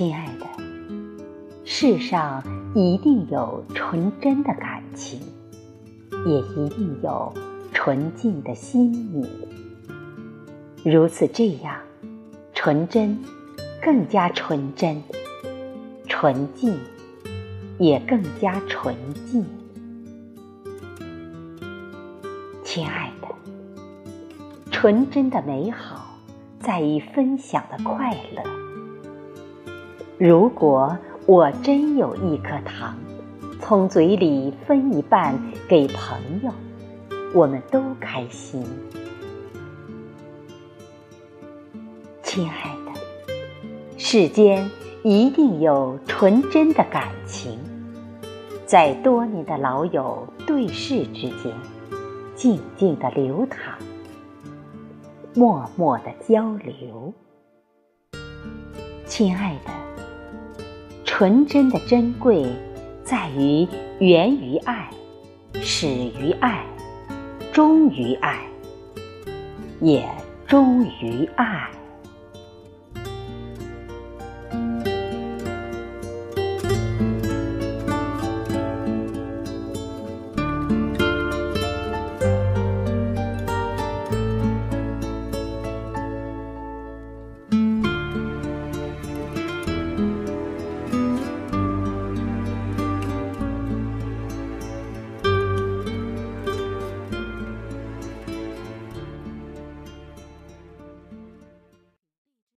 亲爱的，世上一定有纯真的感情，也一定有纯净的心你。如此这样，纯真更加纯真，纯净也更加纯净。亲爱的，纯真的美好在于分享的快乐。如果我真有一颗糖，从嘴里分一半给朋友，我们都开心。亲爱的，世间一定有纯真的感情，在多年的老友对视之间。静静的流淌，默默的交流。亲爱的，纯真的珍贵在于源于爱，始于爱，终于爱，也终于爱。